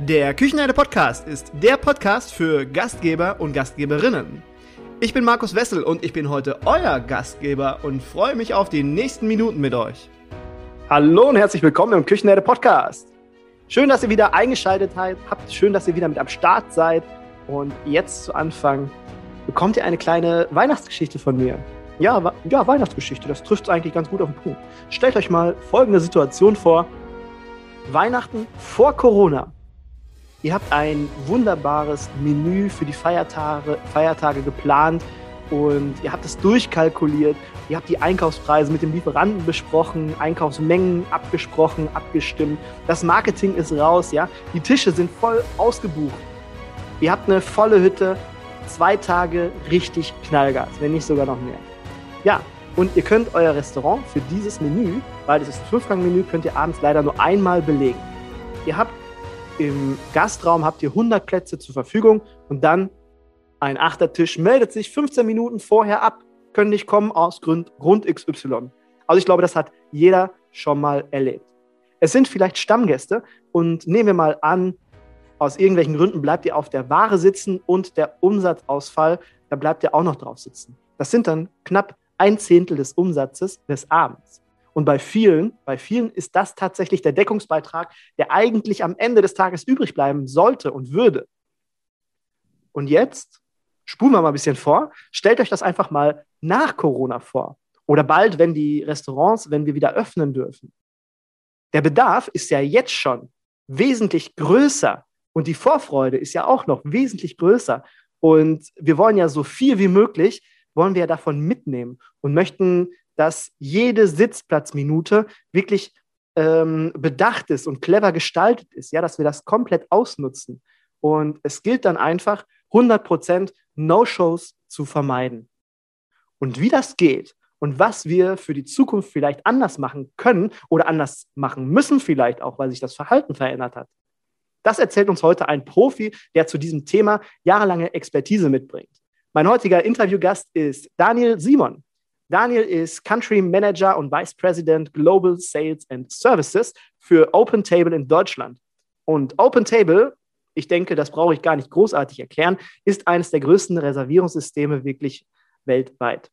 Der Küchenherde Podcast ist der Podcast für Gastgeber und Gastgeberinnen. Ich bin Markus Wessel und ich bin heute euer Gastgeber und freue mich auf die nächsten Minuten mit euch. Hallo und herzlich willkommen im Küchenherde Podcast. Schön, dass ihr wieder eingeschaltet habt. Schön, dass ihr wieder mit am Start seid. Und jetzt zu Anfang bekommt ihr eine kleine Weihnachtsgeschichte von mir. Ja, ja, Weihnachtsgeschichte, das trifft eigentlich ganz gut auf den Punkt. Stellt euch mal folgende Situation vor. Weihnachten vor Corona. Ihr habt ein wunderbares Menü für die Feiertage, Feiertage geplant und ihr habt es durchkalkuliert. Ihr habt die Einkaufspreise mit dem Lieferanten besprochen, Einkaufsmengen abgesprochen, abgestimmt. Das Marketing ist raus, ja. Die Tische sind voll ausgebucht. Ihr habt eine volle Hütte, zwei Tage richtig Knallgas, wenn nicht sogar noch mehr. Ja, und ihr könnt euer Restaurant für dieses Menü, weil es ist ein Fünfgang-Menü, könnt ihr abends leider nur einmal belegen. Ihr habt im Gastraum habt ihr 100 Plätze zur Verfügung und dann ein Achtertisch meldet sich 15 Minuten vorher ab, können nicht kommen aus Grund, Grund XY. Also ich glaube, das hat jeder schon mal erlebt. Es sind vielleicht Stammgäste und nehmen wir mal an, aus irgendwelchen Gründen bleibt ihr auf der Ware sitzen und der Umsatzausfall, da bleibt ihr auch noch drauf sitzen. Das sind dann knapp ein Zehntel des Umsatzes des Abends. Und bei vielen, bei vielen ist das tatsächlich der Deckungsbeitrag, der eigentlich am Ende des Tages übrig bleiben sollte und würde. Und jetzt spulen wir mal ein bisschen vor. Stellt euch das einfach mal nach Corona vor. Oder bald, wenn die Restaurants, wenn wir wieder öffnen dürfen. Der Bedarf ist ja jetzt schon wesentlich größer und die Vorfreude ist ja auch noch wesentlich größer. Und wir wollen ja so viel wie möglich, wollen wir ja davon mitnehmen und möchten dass jede Sitzplatzminute wirklich ähm, bedacht ist und clever gestaltet ist, ja, dass wir das komplett ausnutzen. Und es gilt dann einfach, 100% No-Shows zu vermeiden. Und wie das geht und was wir für die Zukunft vielleicht anders machen können oder anders machen müssen, vielleicht auch, weil sich das Verhalten verändert hat, das erzählt uns heute ein Profi, der zu diesem Thema jahrelange Expertise mitbringt. Mein heutiger Interviewgast ist Daniel Simon. Daniel ist Country Manager und Vice President Global Sales and Services für OpenTable in Deutschland. Und OpenTable, ich denke, das brauche ich gar nicht großartig erklären, ist eines der größten Reservierungssysteme wirklich weltweit.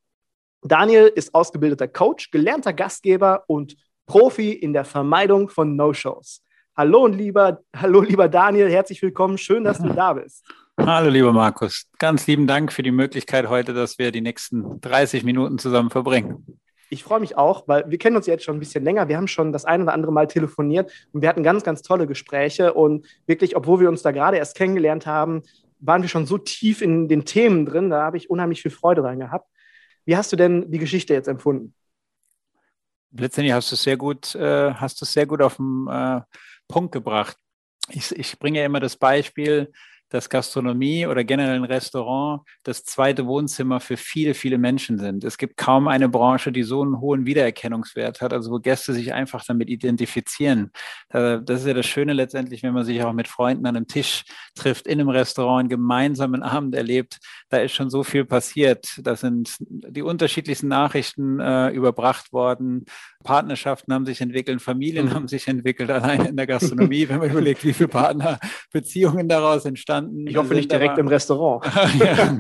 Daniel ist ausgebildeter Coach, gelernter Gastgeber und Profi in der Vermeidung von No-Shows. Hallo und lieber, hallo lieber Daniel, herzlich willkommen. Schön, dass du da bist. Hallo, lieber Markus. Ganz lieben Dank für die Möglichkeit heute, dass wir die nächsten 30 Minuten zusammen verbringen. Ich freue mich auch, weil wir kennen uns jetzt schon ein bisschen länger. Wir haben schon das ein oder andere Mal telefoniert und wir hatten ganz, ganz tolle Gespräche. Und wirklich, obwohl wir uns da gerade erst kennengelernt haben, waren wir schon so tief in den Themen drin. Da habe ich unheimlich viel Freude dran gehabt. Wie hast du denn die Geschichte jetzt empfunden? Letztendlich hast du es sehr gut, äh, hast du sehr gut auf den äh, Punkt gebracht. Ich, ich bringe ja immer das Beispiel, dass Gastronomie oder generell ein Restaurant das zweite Wohnzimmer für viele, viele Menschen sind. Es gibt kaum eine Branche, die so einen hohen Wiedererkennungswert hat, also wo Gäste sich einfach damit identifizieren. Das ist ja das Schöne letztendlich, wenn man sich auch mit Freunden an einem Tisch trifft, in einem Restaurant, einen gemeinsamen Abend erlebt. Da ist schon so viel passiert. Da sind die unterschiedlichsten Nachrichten äh, überbracht worden. Partnerschaften haben sich entwickelt, Familien mhm. haben sich entwickelt, allein in der Gastronomie, wenn man überlegt, wie viele Partnerbeziehungen daraus entstanden. Ich hoffe nicht direkt aber, im Restaurant. ja,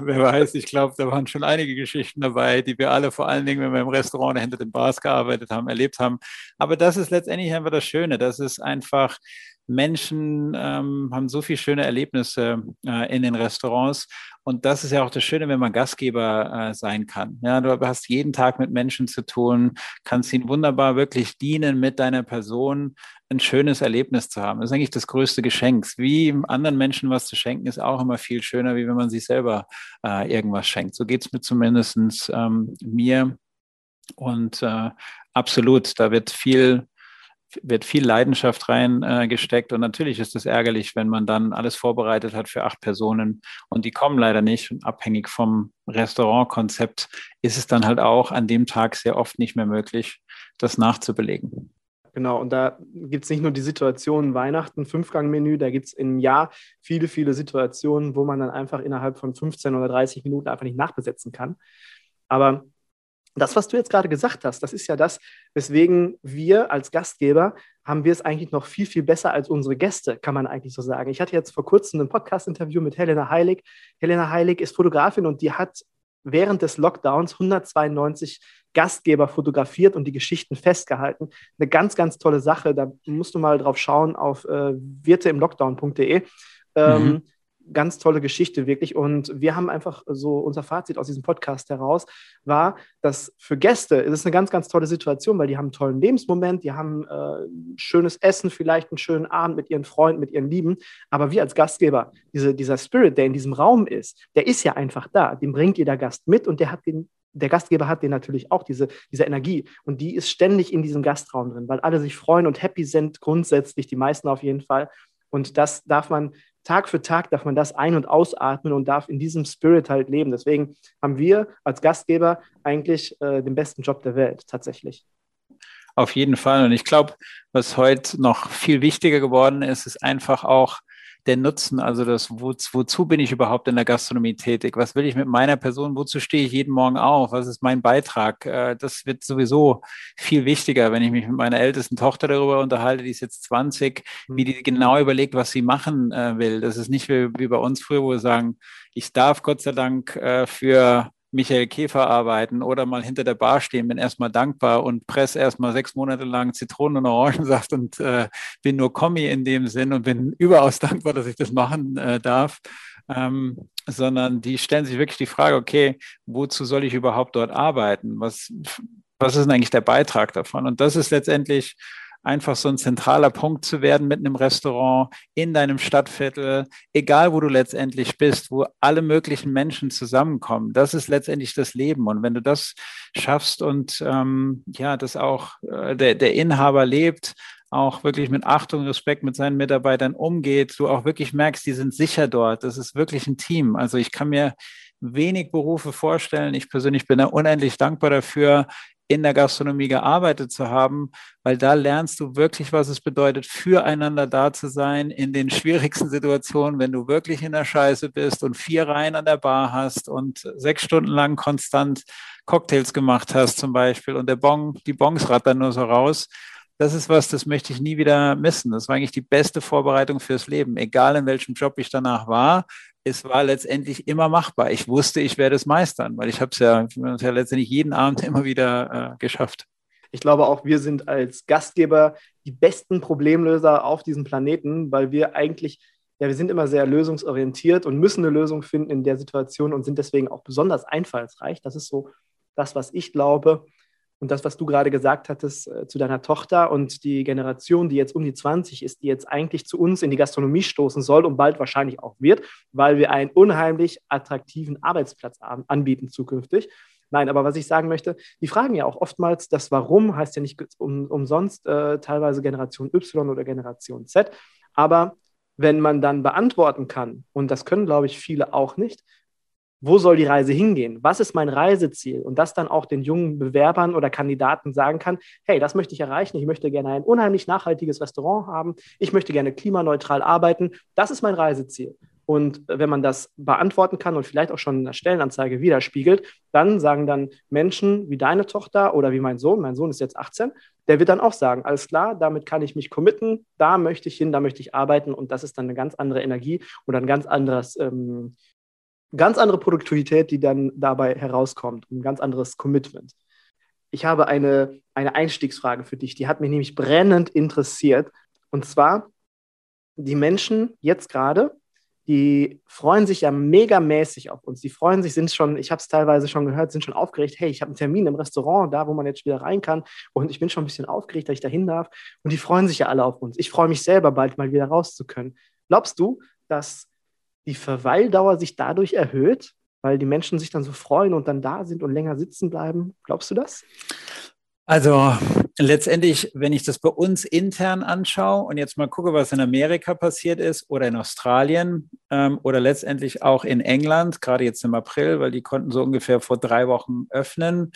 wer weiß, ich glaube, da waren schon einige Geschichten dabei, die wir alle vor allen Dingen, wenn wir im Restaurant hinter den Bars gearbeitet haben, erlebt haben. Aber das ist letztendlich einfach das Schöne. Das ist einfach, Menschen ähm, haben so viele schöne Erlebnisse äh, in den Restaurants. Und das ist ja auch das Schöne, wenn man Gastgeber äh, sein kann. Ja, du hast jeden Tag mit Menschen zu tun, kannst ihnen wunderbar wirklich dienen mit deiner Person, ein schönes Erlebnis zu haben. Das ist eigentlich das größte Geschenk. Wie anderen Menschen was zu schenken, ist auch immer viel schöner, wie wenn man sich selber äh, irgendwas schenkt. So geht es mir zumindest ähm, mir. Und äh, absolut, da wird viel wird viel Leidenschaft reingesteckt. Äh, und natürlich ist es ärgerlich, wenn man dann alles vorbereitet hat für acht Personen und die kommen leider nicht. Und abhängig vom Restaurantkonzept ist es dann halt auch an dem Tag sehr oft nicht mehr möglich, das nachzubelegen. Genau, und da gibt es nicht nur die Situation Weihnachten, Fünfgang-Menü, da gibt es im Jahr viele, viele Situationen, wo man dann einfach innerhalb von 15 oder 30 Minuten einfach nicht nachbesetzen kann. Aber das, was du jetzt gerade gesagt hast, das ist ja das, weswegen wir als Gastgeber haben wir es eigentlich noch viel, viel besser als unsere Gäste, kann man eigentlich so sagen. Ich hatte jetzt vor kurzem ein Podcast-Interview mit Helena Heilig. Helena Heilig ist Fotografin und die hat während des Lockdowns 192 Gastgeber fotografiert und die Geschichten festgehalten. Eine ganz, ganz tolle Sache. Da musst du mal drauf schauen auf äh, wirteimlockdown.de. Ähm, mhm ganz tolle Geschichte, wirklich. Und wir haben einfach so unser Fazit aus diesem Podcast heraus war, dass für Gäste ist es eine ganz, ganz tolle Situation, weil die haben einen tollen Lebensmoment, die haben äh, schönes Essen, vielleicht einen schönen Abend mit ihren Freunden, mit ihren Lieben. Aber wir als Gastgeber, diese, dieser Spirit, der in diesem Raum ist, der ist ja einfach da. Den bringt jeder Gast mit und der hat den der Gastgeber hat den natürlich auch, diese, diese Energie. Und die ist ständig in diesem Gastraum drin, weil alle sich freuen und happy sind, grundsätzlich, die meisten auf jeden Fall. Und das darf man Tag für Tag darf man das ein- und ausatmen und darf in diesem Spirit halt leben. Deswegen haben wir als Gastgeber eigentlich äh, den besten Job der Welt tatsächlich. Auf jeden Fall. Und ich glaube, was heute noch viel wichtiger geworden ist, ist einfach auch der Nutzen, also das, wo, wozu bin ich überhaupt in der Gastronomie tätig? Was will ich mit meiner Person? Wozu stehe ich jeden Morgen auf? Was ist mein Beitrag? Äh, das wird sowieso viel wichtiger, wenn ich mich mit meiner ältesten Tochter darüber unterhalte, die ist jetzt 20, wie die genau überlegt, was sie machen äh, will. Das ist nicht wie, wie bei uns früher, wo wir sagen, ich darf Gott sei Dank äh, für Michael Käfer arbeiten oder mal hinter der Bar stehen, bin erstmal dankbar und presse erstmal sechs Monate lang Zitronen- und Orangensaft und äh, bin nur Kommi in dem Sinn und bin überaus dankbar, dass ich das machen äh, darf. Ähm, sondern die stellen sich wirklich die Frage, okay, wozu soll ich überhaupt dort arbeiten? Was, was ist denn eigentlich der Beitrag davon? Und das ist letztendlich einfach so ein zentraler Punkt zu werden mit einem Restaurant in deinem Stadtviertel, egal wo du letztendlich bist, wo alle möglichen Menschen zusammenkommen. Das ist letztendlich das Leben. Und wenn du das schaffst und ähm, ja, das auch äh, der, der Inhaber lebt, auch wirklich mit Achtung, Respekt mit seinen Mitarbeitern umgeht, du auch wirklich merkst, die sind sicher dort. Das ist wirklich ein Team. Also ich kann mir wenig Berufe vorstellen. Ich persönlich bin da unendlich dankbar dafür, in der Gastronomie gearbeitet zu haben, weil da lernst du wirklich, was es bedeutet, füreinander da zu sein in den schwierigsten Situationen, wenn du wirklich in der Scheiße bist und vier Reihen an der Bar hast und sechs Stunden lang konstant Cocktails gemacht hast zum Beispiel und der Bon, die Bons rattern nur so raus. Das ist was, das möchte ich nie wieder missen. Das war eigentlich die beste Vorbereitung fürs Leben, egal in welchem Job ich danach war es war letztendlich immer machbar. Ich wusste, ich werde es meistern, weil ich habe es ja, ja, letztendlich jeden Abend immer wieder äh, geschafft. Ich glaube auch, wir sind als Gastgeber die besten Problemlöser auf diesem Planeten, weil wir eigentlich, ja, wir sind immer sehr lösungsorientiert und müssen eine Lösung finden in der Situation und sind deswegen auch besonders einfallsreich. Das ist so das, was ich glaube. Und das, was du gerade gesagt hattest äh, zu deiner Tochter und die Generation, die jetzt um die 20 ist, die jetzt eigentlich zu uns in die Gastronomie stoßen soll und bald wahrscheinlich auch wird, weil wir einen unheimlich attraktiven Arbeitsplatz anbieten zukünftig. Nein, aber was ich sagen möchte, die fragen ja auch oftmals, das Warum heißt ja nicht um, umsonst äh, teilweise Generation Y oder Generation Z. Aber wenn man dann beantworten kann, und das können, glaube ich, viele auch nicht, wo soll die Reise hingehen? Was ist mein Reiseziel? Und das dann auch den jungen Bewerbern oder Kandidaten sagen kann, hey, das möchte ich erreichen. Ich möchte gerne ein unheimlich nachhaltiges Restaurant haben. Ich möchte gerne klimaneutral arbeiten. Das ist mein Reiseziel. Und wenn man das beantworten kann und vielleicht auch schon in der Stellenanzeige widerspiegelt, dann sagen dann Menschen wie deine Tochter oder wie mein Sohn, mein Sohn ist jetzt 18, der wird dann auch sagen, alles klar, damit kann ich mich committen, da möchte ich hin, da möchte ich arbeiten und das ist dann eine ganz andere Energie oder ein ganz anderes ähm, ganz andere Produktivität, die dann dabei herauskommt, ein ganz anderes Commitment. Ich habe eine, eine Einstiegsfrage für dich, die hat mich nämlich brennend interessiert. Und zwar, die Menschen jetzt gerade, die freuen sich ja megamäßig auf uns. Die freuen sich, sind schon, ich habe es teilweise schon gehört, sind schon aufgeregt. Hey, ich habe einen Termin im Restaurant, da wo man jetzt wieder rein kann. Und ich bin schon ein bisschen aufgeregt, dass ich da hin darf. Und die freuen sich ja alle auf uns. Ich freue mich selber, bald mal wieder raus zu können. Glaubst du, dass die Verweildauer sich dadurch erhöht, weil die Menschen sich dann so freuen und dann da sind und länger sitzen bleiben. Glaubst du das? Also letztendlich, wenn ich das bei uns intern anschaue und jetzt mal gucke, was in Amerika passiert ist oder in Australien ähm, oder letztendlich auch in England, gerade jetzt im April, weil die konnten so ungefähr vor drei Wochen öffnen.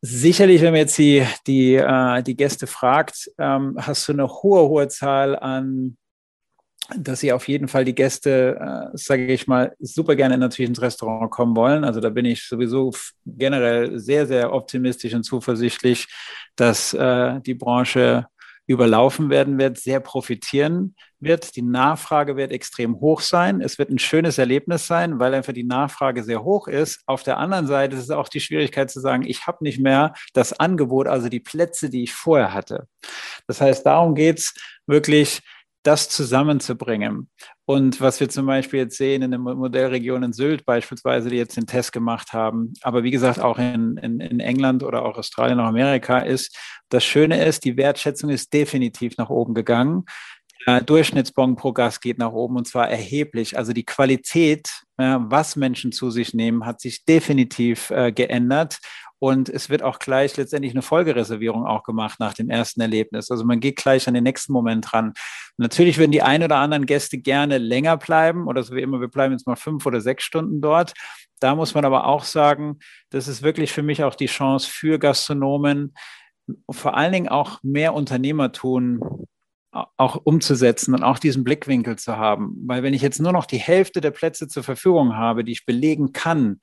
Sicherlich, wenn man jetzt die, die, äh, die Gäste fragt, ähm, hast du eine hohe, hohe Zahl an dass sie auf jeden Fall die Gäste, äh, sage ich mal, super gerne natürlich ins Restaurant kommen wollen. Also da bin ich sowieso generell sehr, sehr optimistisch und zuversichtlich, dass äh, die Branche überlaufen werden wird, sehr profitieren wird. Die Nachfrage wird extrem hoch sein. Es wird ein schönes Erlebnis sein, weil einfach die Nachfrage sehr hoch ist. Auf der anderen Seite ist es auch die Schwierigkeit zu sagen, ich habe nicht mehr das Angebot, also die Plätze, die ich vorher hatte. Das heißt, darum geht es wirklich, das zusammenzubringen. Und was wir zum Beispiel jetzt sehen in der Modellregion in Sylt beispielsweise, die jetzt den Test gemacht haben, aber wie gesagt auch in, in, in England oder auch Australien oder Amerika ist, das Schöne ist, die Wertschätzung ist definitiv nach oben gegangen. Der Durchschnittsbon pro Gast geht nach oben und zwar erheblich. Also die Qualität, was Menschen zu sich nehmen, hat sich definitiv äh, geändert. Und es wird auch gleich letztendlich eine Folgereservierung auch gemacht nach dem ersten Erlebnis. Also man geht gleich an den nächsten Moment ran. Natürlich würden die ein oder anderen Gäste gerne länger bleiben oder so wie immer, wir bleiben jetzt mal fünf oder sechs Stunden dort. Da muss man aber auch sagen, das ist wirklich für mich auch die Chance für Gastronomen, vor allen Dingen auch mehr Unternehmertun auch umzusetzen und auch diesen Blickwinkel zu haben. Weil wenn ich jetzt nur noch die Hälfte der Plätze zur Verfügung habe, die ich belegen kann,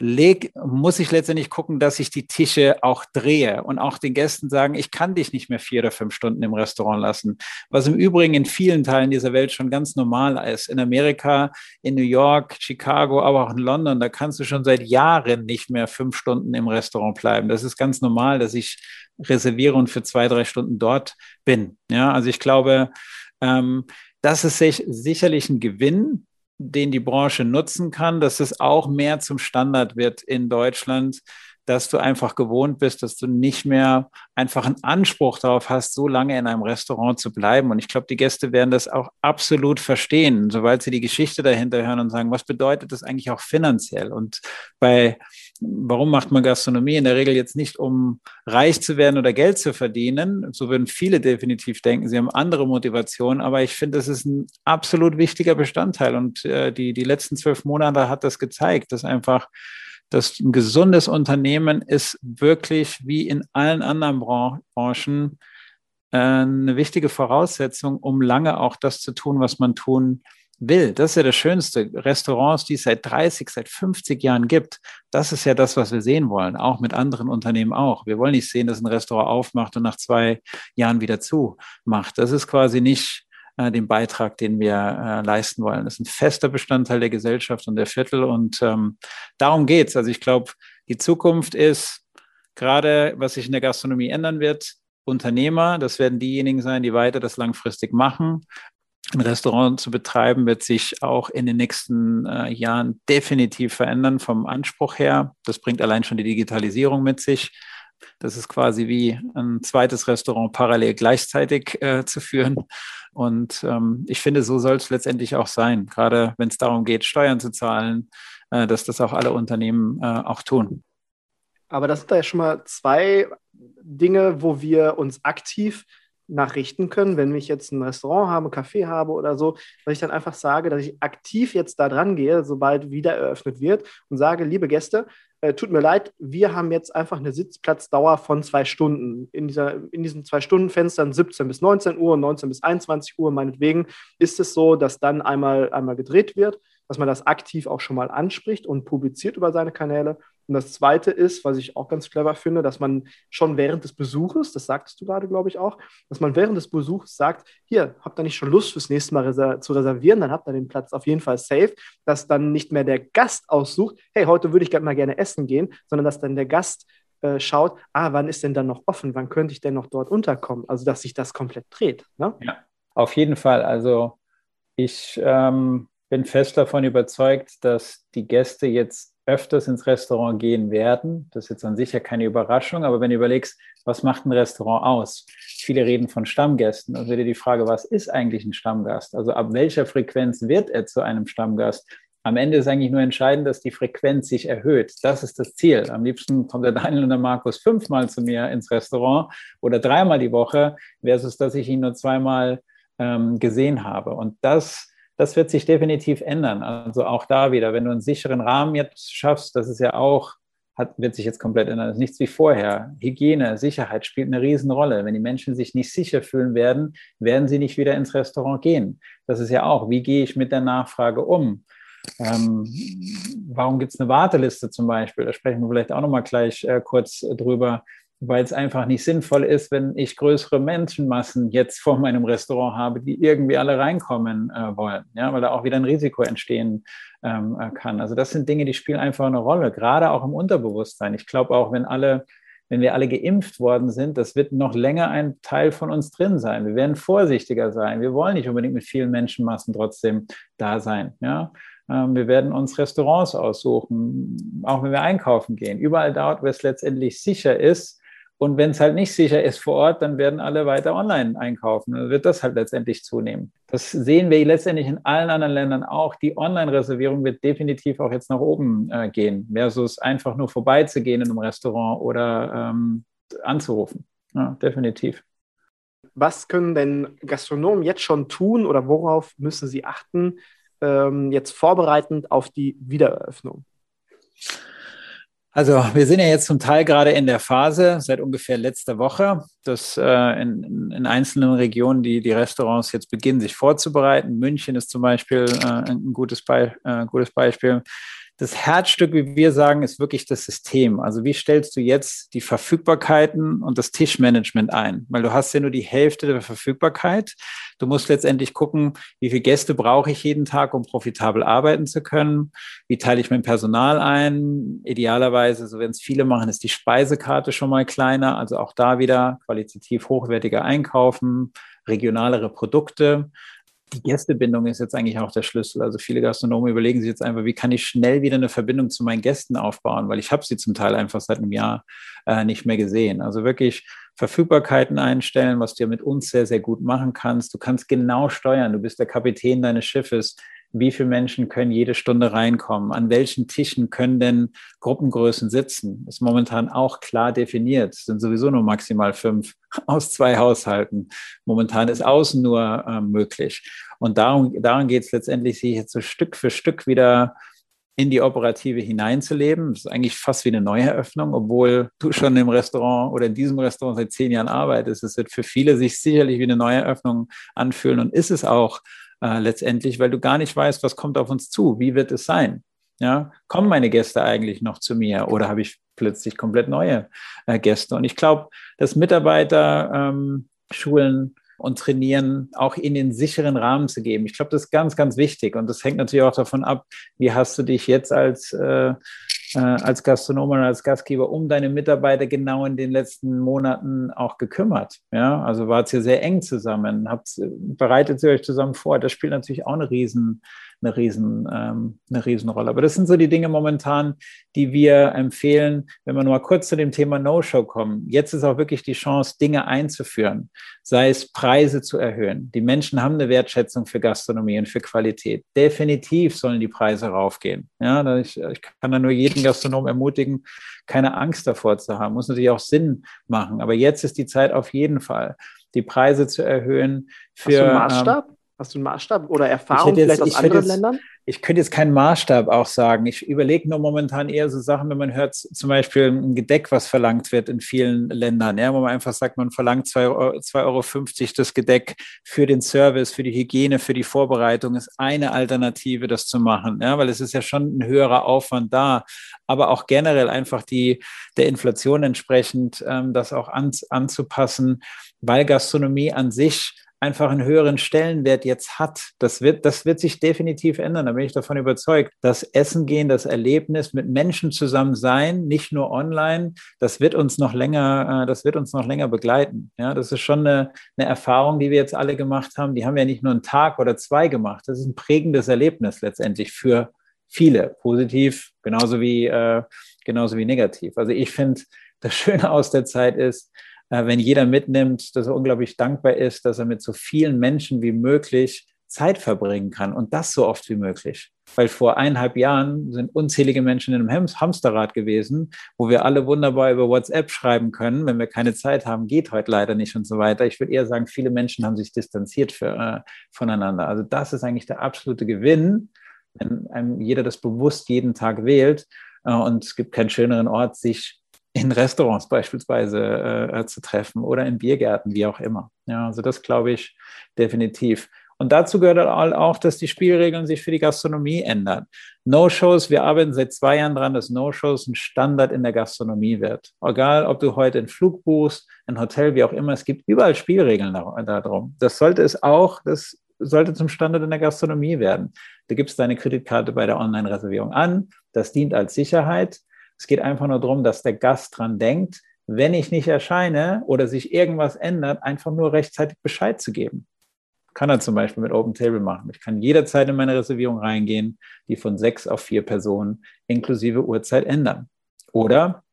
leg, muss ich letztendlich gucken, dass ich die Tische auch drehe und auch den Gästen sagen, ich kann dich nicht mehr vier oder fünf Stunden im Restaurant lassen. Was im Übrigen in vielen Teilen dieser Welt schon ganz normal ist. In Amerika, in New York, Chicago, aber auch in London, da kannst du schon seit Jahren nicht mehr fünf Stunden im Restaurant bleiben. Das ist ganz normal, dass ich reserviere und für zwei, drei Stunden dort bin. Ja, also ich glaube, ähm, das ist sicherlich ein Gewinn, den die Branche nutzen kann, dass es auch mehr zum Standard wird in Deutschland, dass du einfach gewohnt bist, dass du nicht mehr einfach einen Anspruch darauf hast, so lange in einem Restaurant zu bleiben. Und ich glaube, die Gäste werden das auch absolut verstehen, sobald sie die Geschichte dahinter hören und sagen, was bedeutet das eigentlich auch finanziell? Und bei warum macht man Gastronomie? In der Regel jetzt nicht, um reich zu werden oder Geld zu verdienen. So würden viele definitiv denken. Sie haben andere Motivationen, aber ich finde, das ist ein absolut wichtiger Bestandteil. Und äh, die, die letzten zwölf Monate hat das gezeigt, dass einfach dass ein gesundes Unternehmen ist wirklich wie in allen anderen Branchen äh, eine wichtige Voraussetzung, um lange auch das zu tun, was man tun will. Das ist ja das Schönste. Restaurants, die es seit 30, seit 50 Jahren gibt, das ist ja das, was wir sehen wollen, auch mit anderen Unternehmen auch. Wir wollen nicht sehen, dass ein Restaurant aufmacht und nach zwei Jahren wieder zumacht. Das ist quasi nicht äh, den Beitrag, den wir äh, leisten wollen. Das ist ein fester Bestandteil der Gesellschaft und der Viertel und ähm, darum geht's. Also ich glaube, die Zukunft ist gerade, was sich in der Gastronomie ändern wird, Unternehmer, das werden diejenigen sein, die weiter das langfristig machen ein Restaurant zu betreiben, wird sich auch in den nächsten äh, Jahren definitiv verändern vom Anspruch her. Das bringt allein schon die Digitalisierung mit sich. Das ist quasi wie ein zweites Restaurant parallel gleichzeitig äh, zu führen. Und ähm, ich finde, so soll es letztendlich auch sein, gerade wenn es darum geht, Steuern zu zahlen, äh, dass das auch alle Unternehmen äh, auch tun. Aber das sind da ja schon mal zwei Dinge, wo wir uns aktiv nachrichten können, wenn ich jetzt ein Restaurant habe, Café habe oder so, dass ich dann einfach sage, dass ich aktiv jetzt da dran gehe, sobald wieder eröffnet wird und sage, liebe Gäste, äh, tut mir leid, wir haben jetzt einfach eine Sitzplatzdauer von zwei Stunden. In, dieser, in diesen zwei Stunden Fenstern 17 bis 19 Uhr, 19 bis 21 Uhr meinetwegen, ist es so, dass dann einmal, einmal gedreht wird, dass man das aktiv auch schon mal anspricht und publiziert über seine Kanäle und das Zweite ist, was ich auch ganz clever finde, dass man schon während des Besuches, das sagtest du gerade, glaube ich auch, dass man während des Besuchs sagt, hier, habt ihr nicht schon Lust fürs nächste Mal reser zu reservieren, dann habt ihr den Platz auf jeden Fall safe, dass dann nicht mehr der Gast aussucht, hey, heute würde ich mal gerne essen gehen, sondern dass dann der Gast äh, schaut, ah, wann ist denn dann noch offen, wann könnte ich denn noch dort unterkommen? Also, dass sich das komplett dreht. Ne? Ja, auf jeden Fall. Also, ich ähm, bin fest davon überzeugt, dass die Gäste jetzt öfters ins Restaurant gehen werden. Das ist jetzt an sich ja keine Überraschung, aber wenn du überlegst, was macht ein Restaurant aus? Viele reden von Stammgästen. Also wieder die Frage, was ist eigentlich ein Stammgast? Also ab welcher Frequenz wird er zu einem Stammgast? Am Ende ist eigentlich nur entscheidend, dass die Frequenz sich erhöht. Das ist das Ziel. Am liebsten kommt der Daniel und der Markus fünfmal zu mir ins Restaurant oder dreimal die Woche, versus dass ich ihn nur zweimal ähm, gesehen habe. Und das das wird sich definitiv ändern. Also auch da wieder, wenn du einen sicheren Rahmen jetzt schaffst, das ist ja auch, hat, wird sich jetzt komplett ändern. Das ist nichts wie vorher. Hygiene, Sicherheit spielt eine Riesenrolle. Wenn die Menschen sich nicht sicher fühlen werden, werden sie nicht wieder ins Restaurant gehen. Das ist ja auch, wie gehe ich mit der Nachfrage um? Ähm, warum gibt es eine Warteliste zum Beispiel? Da sprechen wir vielleicht auch nochmal gleich äh, kurz drüber weil es einfach nicht sinnvoll ist, wenn ich größere Menschenmassen jetzt vor meinem Restaurant habe, die irgendwie alle reinkommen äh, wollen, ja, weil da auch wieder ein Risiko entstehen ähm, äh, kann. Also das sind Dinge, die spielen einfach eine Rolle, gerade auch im Unterbewusstsein. Ich glaube auch, wenn alle wenn wir alle geimpft worden sind, das wird noch länger ein Teil von uns drin sein. Wir werden vorsichtiger sein. Wir wollen nicht unbedingt mit vielen Menschenmassen trotzdem da sein. Ja? Ähm, wir werden uns Restaurants aussuchen, auch wenn wir einkaufen gehen. Überall dort, wo es letztendlich sicher ist, und wenn es halt nicht sicher ist vor Ort, dann werden alle weiter online einkaufen. Dann wird das halt letztendlich zunehmen. Das sehen wir letztendlich in allen anderen Ländern auch. Die Online-Reservierung wird definitiv auch jetzt nach oben äh, gehen, versus einfach nur vorbeizugehen in einem Restaurant oder ähm, anzurufen. Ja, definitiv. Was können denn Gastronomen jetzt schon tun oder worauf müssen sie achten, ähm, jetzt vorbereitend auf die Wiedereröffnung? Also wir sind ja jetzt zum Teil gerade in der Phase seit ungefähr letzter Woche, dass äh, in, in, einzelnen Regionen die, die Restaurants jetzt beginnen, sich vorzubereiten. München ist zum Beispiel äh, ein gutes, Be äh, gutes Beispiel das Herzstück, wie wir sagen, ist wirklich das System. Also wie stellst du jetzt die Verfügbarkeiten und das Tischmanagement ein? Weil du hast ja nur die Hälfte der Verfügbarkeit. Du musst letztendlich gucken, wie viele Gäste brauche ich jeden Tag, um profitabel arbeiten zu können? Wie teile ich mein Personal ein? Idealerweise, so wenn es viele machen, ist die Speisekarte schon mal kleiner. Also auch da wieder qualitativ hochwertiger einkaufen, regionalere Produkte die Gästebindung ist jetzt eigentlich auch der Schlüssel. Also viele Gastronomen überlegen sich jetzt einfach, wie kann ich schnell wieder eine Verbindung zu meinen Gästen aufbauen, weil ich habe sie zum Teil einfach seit einem Jahr äh, nicht mehr gesehen. Also wirklich Verfügbarkeiten einstellen, was du ja mit uns sehr, sehr gut machen kannst. Du kannst genau steuern. Du bist der Kapitän deines Schiffes wie viele Menschen können jede Stunde reinkommen, an welchen Tischen können denn Gruppengrößen sitzen, ist momentan auch klar definiert, es sind sowieso nur maximal fünf aus zwei Haushalten. Momentan ist außen nur äh, möglich. Und darum, daran geht es letztendlich, sich jetzt so Stück für Stück wieder in die Operative hineinzuleben. Das ist eigentlich fast wie eine Neueröffnung, obwohl du schon im Restaurant oder in diesem Restaurant seit zehn Jahren arbeitest. Es wird für viele sich sicherlich wie eine Neueröffnung anfühlen und ist es auch äh, letztendlich, weil du gar nicht weißt, was kommt auf uns zu, wie wird es sein. Ja, kommen meine Gäste eigentlich noch zu mir oder habe ich plötzlich komplett neue äh, Gäste? Und ich glaube, dass Mitarbeiter ähm, Schulen und trainieren, auch in den sicheren Rahmen zu geben. Ich glaube, das ist ganz, ganz wichtig. Und das hängt natürlich auch davon ab, wie hast du dich jetzt als äh, äh, als Gastronom und als Gastgeber um deine Mitarbeiter genau in den letzten Monaten auch gekümmert. Ja, also wart ihr sehr eng zusammen, habt, bereitet ihr euch zusammen vor. Das spielt natürlich auch eine riesen, eine riesen, ähm, eine Riesenrolle. Aber das sind so die Dinge momentan, die wir empfehlen, wenn wir nur mal kurz zu dem Thema No-Show kommen. Jetzt ist auch wirklich die Chance, Dinge einzuführen, sei es Preise zu erhöhen. Die Menschen haben eine Wertschätzung für Gastronomie und für Qualität. Definitiv sollen die Preise raufgehen. Ja, ich, ich kann da nur jeden Gastronom ermutigen, keine Angst davor zu haben. Muss natürlich auch Sinn machen. Aber jetzt ist die Zeit auf jeden Fall, die Preise zu erhöhen für. Hast du einen Maßstab? Ähm, Hast du einen Maßstab oder Erfahrung jetzt, vielleicht aus anderen jetzt, Ländern? Ich könnte jetzt keinen Maßstab auch sagen. Ich überlege nur momentan eher so Sachen, wenn man hört zum Beispiel ein Gedeck, was verlangt wird in vielen Ländern, ja, wo man einfach sagt, man verlangt 2,50 Euro das Gedeck für den Service, für die Hygiene, für die Vorbereitung, ist eine Alternative, das zu machen, ja, weil es ist ja schon ein höherer Aufwand da, aber auch generell einfach die, der Inflation entsprechend ähm, das auch an, anzupassen, weil Gastronomie an sich einfach einen höheren Stellenwert jetzt hat. Das wird, das wird sich definitiv ändern. Da bin ich davon überzeugt. Das Essen gehen, das Erlebnis mit Menschen zusammen sein, nicht nur online, das wird uns noch länger, äh, das wird uns noch länger begleiten. Ja, das ist schon eine, eine Erfahrung, die wir jetzt alle gemacht haben. Die haben wir nicht nur einen Tag oder zwei gemacht. Das ist ein prägendes Erlebnis letztendlich für viele. Positiv, genauso wie, äh, genauso wie negativ. Also ich finde, das Schöne aus der Zeit ist, wenn jeder mitnimmt, dass er unglaublich dankbar ist, dass er mit so vielen Menschen wie möglich Zeit verbringen kann und das so oft wie möglich. Weil vor eineinhalb Jahren sind unzählige Menschen in einem Hamsterrad gewesen, wo wir alle wunderbar über WhatsApp schreiben können. Wenn wir keine Zeit haben, geht heute leider nicht und so weiter. Ich würde eher sagen, viele Menschen haben sich distanziert für, äh, voneinander. Also das ist eigentlich der absolute Gewinn, wenn einem jeder das bewusst jeden Tag wählt, Äh, und es gibt keinen schöneren Ort, sich in Restaurants beispielsweise äh, zu treffen oder in Biergärten, wie auch immer. Ja, also das glaube ich definitiv. Und dazu gehört auch, dass die Spielregeln sich für die Gastronomie ändern. No-Shows, wir arbeiten seit zwei Jahren daran, dass No-Shows ein Standard in der Gastronomie wird. Egal, ob du heute einen Flug buchst, ein Hotel, wie auch immer, es gibt überall Spielregeln darum. Das sollte es auch, das sollte zum Standard in der Gastronomie werden. Du gibst deine Kreditkarte bei der Online-Reservierung an, das dient als Sicherheit. Es geht einfach nur darum, dass der Gast dran denkt, wenn ich nicht erscheine oder sich irgendwas ändert, einfach nur rechtzeitig Bescheid zu geben. Kann er zum Beispiel mit Open Table machen. Ich kann jederzeit in meine Reservierung reingehen, die von sechs auf vier Personen inklusive Uhrzeit ändern. Oder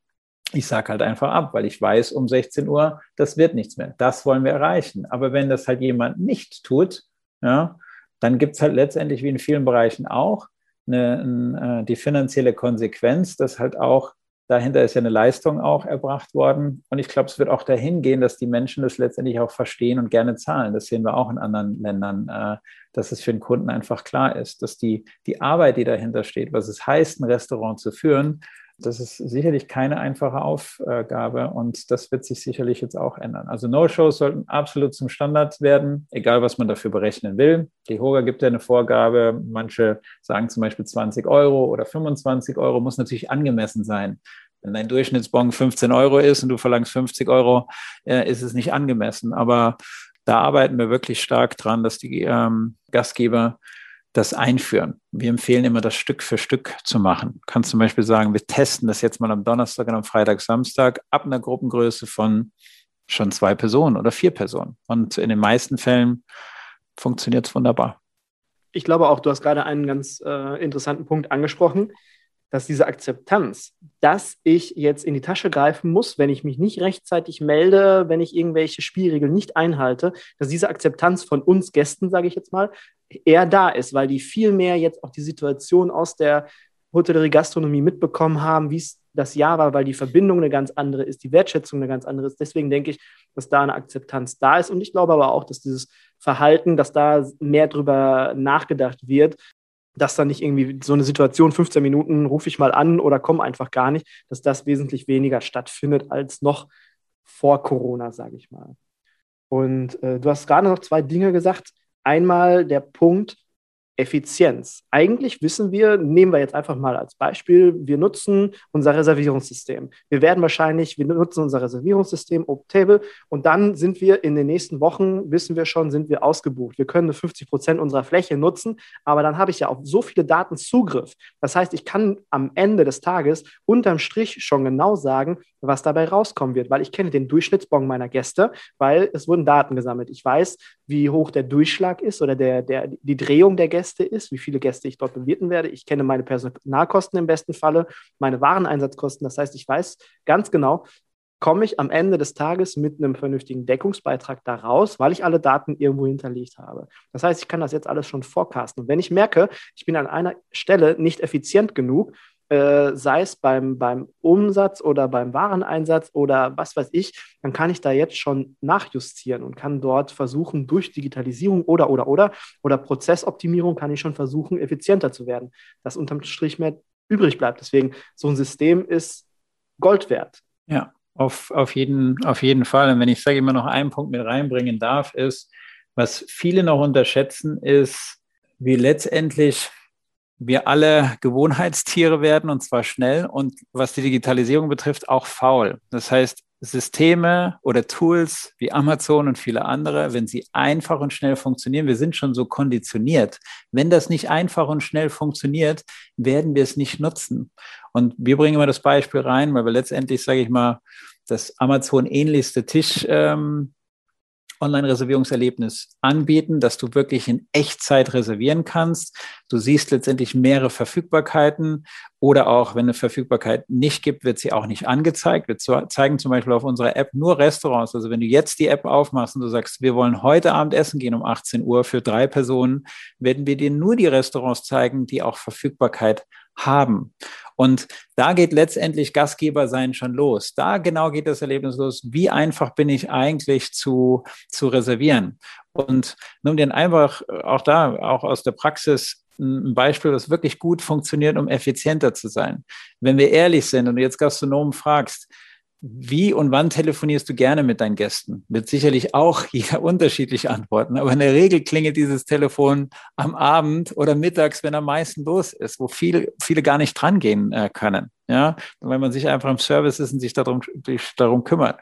ich sage halt einfach ab, weil ich weiß, um 16 Uhr, das wird nichts mehr. Das wollen wir erreichen. Aber wenn das halt jemand nicht tut, ja, dann gibt es halt letztendlich wie in vielen Bereichen auch eine, äh, die finanzielle Konsequenz, dass halt auch dahinter ist ja eine Leistung auch erbracht worden. Und ich glaube, es wird auch dahin gehen, dass die Menschen das letztendlich auch verstehen und gerne zahlen. Das sehen wir auch in anderen Ländern, äh, dass es für den Kunden einfach klar ist, dass die, die Arbeit, die dahinter steht, was es heißt, ein Restaurant zu führen, das ist sicherlich keine einfache Aufgabe und das wird sich sicherlich jetzt auch ändern. Also No-Shows sollten absolut zum Standard werden, egal was man dafür berechnen will. Die HOGA gibt ja eine Vorgabe, manche sagen zum Beispiel 20 Euro oder 25 Euro, muss natürlich angemessen sein. Wenn dein Durchschnittsbon 15 Euro ist und du verlangst 50 Euro, äh, ist es nicht angemessen. Aber da arbeiten wir wirklich stark dran, dass die ähm, Gastgeber das einführen. Wir empfehlen immer, das Stück für Stück zu machen. Du kannst zum Beispiel sagen, wir testen das jetzt mal am Donnerstag und am Freitag, Samstag ab einer Gruppengröße von schon zwei Personen oder vier Personen. Und in den meisten Fällen funktioniert es wunderbar. Ich glaube auch, du hast gerade einen ganz äh, interessanten Punkt angesprochen dass diese Akzeptanz, dass ich jetzt in die Tasche greifen muss, wenn ich mich nicht rechtzeitig melde, wenn ich irgendwelche Spielregeln nicht einhalte, dass diese Akzeptanz von uns Gästen, sage ich jetzt mal, eher da ist, weil die viel mehr jetzt auch die Situation aus der Hotellerie Gastronomie mitbekommen haben, wie es das Jahr war, weil die Verbindung eine ganz andere ist, die Wertschätzung eine ganz andere ist. Deswegen denke ich, dass da eine Akzeptanz da ist. Und ich glaube aber auch, dass dieses Verhalten, dass da mehr drüber nachgedacht wird, dass dann nicht irgendwie so eine Situation, 15 Minuten rufe ich mal an oder komme einfach gar nicht, dass das wesentlich weniger stattfindet als noch vor Corona, sage ich mal. Und äh, du hast gerade noch zwei Dinge gesagt. Einmal der Punkt, Effizienz. Eigentlich wissen wir, nehmen wir jetzt einfach mal als Beispiel, wir nutzen unser Reservierungssystem. Wir werden wahrscheinlich, wir nutzen unser Reservierungssystem OpenTable und dann sind wir in den nächsten Wochen, wissen wir schon, sind wir ausgebucht. Wir können 50 Prozent unserer Fläche nutzen, aber dann habe ich ja auf so viele Daten Zugriff. Das heißt, ich kann am Ende des Tages unterm Strich schon genau sagen, was dabei rauskommen wird, weil ich kenne den Durchschnittsbon meiner Gäste, weil es wurden Daten gesammelt. Ich weiß, wie hoch der Durchschlag ist oder der, der, die Drehung der Gäste ist, wie viele Gäste ich dort bewirten werde. Ich kenne meine Personalkosten im besten Falle, meine Wareneinsatzkosten. Das heißt, ich weiß ganz genau, komme ich am Ende des Tages mit einem vernünftigen Deckungsbeitrag da raus, weil ich alle Daten irgendwo hinterlegt habe. Das heißt, ich kann das jetzt alles schon forecasten. Und wenn ich merke, ich bin an einer Stelle nicht effizient genug, äh, sei es beim, beim Umsatz oder beim Wareneinsatz oder was weiß ich, dann kann ich da jetzt schon nachjustieren und kann dort versuchen, durch Digitalisierung oder, oder, oder, oder Prozessoptimierung kann ich schon versuchen, effizienter zu werden, dass unterm Strich mehr übrig bleibt. Deswegen, so ein System ist Gold wert. Ja, auf, auf, jeden, auf jeden Fall. Und wenn ich sage immer noch einen Punkt mit reinbringen darf, ist, was viele noch unterschätzen, ist, wie letztendlich wir alle Gewohnheitstiere werden und zwar schnell und was die Digitalisierung betrifft auch faul. Das heißt, Systeme oder Tools wie Amazon und viele andere, wenn sie einfach und schnell funktionieren, wir sind schon so konditioniert. Wenn das nicht einfach und schnell funktioniert, werden wir es nicht nutzen. Und wir bringen immer das Beispiel rein, weil wir letztendlich, sage ich mal, das Amazon ähnlichste Tisch ähm, Online-Reservierungserlebnis anbieten, dass du wirklich in Echtzeit reservieren kannst. Du siehst letztendlich mehrere Verfügbarkeiten oder auch, wenn eine Verfügbarkeit nicht gibt, wird sie auch nicht angezeigt. Wir zeigen zum Beispiel auf unserer App nur Restaurants. Also wenn du jetzt die App aufmachst und du sagst, wir wollen heute Abend essen gehen um 18 Uhr für drei Personen, werden wir dir nur die Restaurants zeigen, die auch Verfügbarkeit haben. Und da geht letztendlich Gastgeber sein schon los. Da genau geht das Erlebnis los. Wie einfach bin ich eigentlich zu, zu reservieren? Und nun den einfach auch da, auch aus der Praxis ein Beispiel, das wirklich gut funktioniert, um effizienter zu sein. Wenn wir ehrlich sind und du jetzt Gastronomen fragst, wie und wann telefonierst du gerne mit deinen Gästen? Wird sicherlich auch jeder unterschiedlich antworten, aber in der Regel klingelt dieses Telefon am Abend oder mittags, wenn am meisten los ist, wo viele, viele gar nicht drangehen äh, können. Ja, weil man sich einfach im Service ist und sich darum, darum kümmert.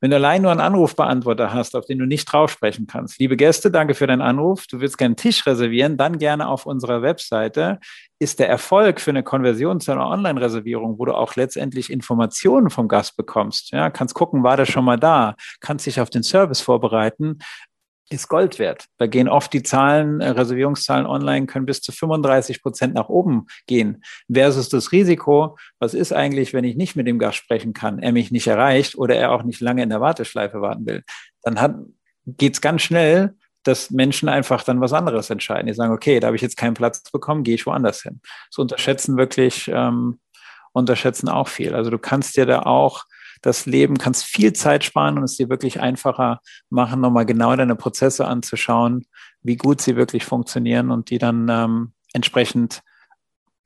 Wenn du allein nur einen Anrufbeantworter hast, auf den du nicht drauf sprechen kannst, liebe Gäste, danke für deinen Anruf. Du willst gerne einen Tisch reservieren, dann gerne auf unserer Webseite. Ist der Erfolg für eine Konversion zu einer Online-Reservierung, wo du auch letztendlich Informationen vom Gast bekommst. Ja, kannst gucken, war der schon mal da, kannst dich auf den Service vorbereiten ist Gold wert. Da gehen oft die Zahlen, äh, Reservierungszahlen online können bis zu 35 Prozent nach oben gehen. Versus das Risiko, was ist eigentlich, wenn ich nicht mit dem Gast sprechen kann, er mich nicht erreicht oder er auch nicht lange in der Warteschleife warten will. Dann hat, geht's ganz schnell, dass Menschen einfach dann was anderes entscheiden. Die sagen, okay, da habe ich jetzt keinen Platz bekommen, gehe ich woanders hin. So unterschätzen wirklich, ähm, unterschätzen auch viel. Also du kannst dir da auch das Leben, kannst viel Zeit sparen und es dir wirklich einfacher machen, nochmal genau deine Prozesse anzuschauen, wie gut sie wirklich funktionieren und die dann ähm, entsprechend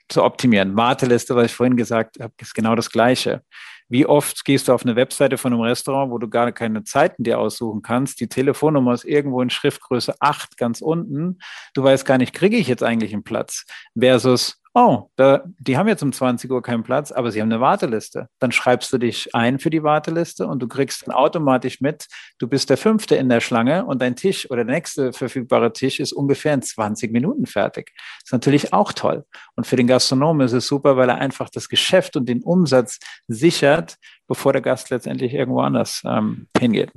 zu optimieren. Warteliste, was ich vorhin gesagt habe, ist genau das Gleiche. Wie oft gehst du auf eine Webseite von einem Restaurant, wo du gar keine Zeiten dir aussuchen kannst? Die Telefonnummer ist irgendwo in Schriftgröße 8 ganz unten. Du weißt gar nicht, kriege ich jetzt eigentlich einen Platz? Versus, oh, da, die haben jetzt um 20 Uhr keinen Platz, aber sie haben eine Warteliste. Dann schreibst du dich ein für die Warteliste und du kriegst dann automatisch mit, du bist der Fünfte in der Schlange und dein Tisch oder der nächste verfügbare Tisch ist ungefähr in 20 Minuten fertig. Ist natürlich auch toll. Und für den Gastronomen ist es super, weil er einfach das Geschäft und den Umsatz sichert, bevor der Gast letztendlich irgendwo anders ähm, hingeht.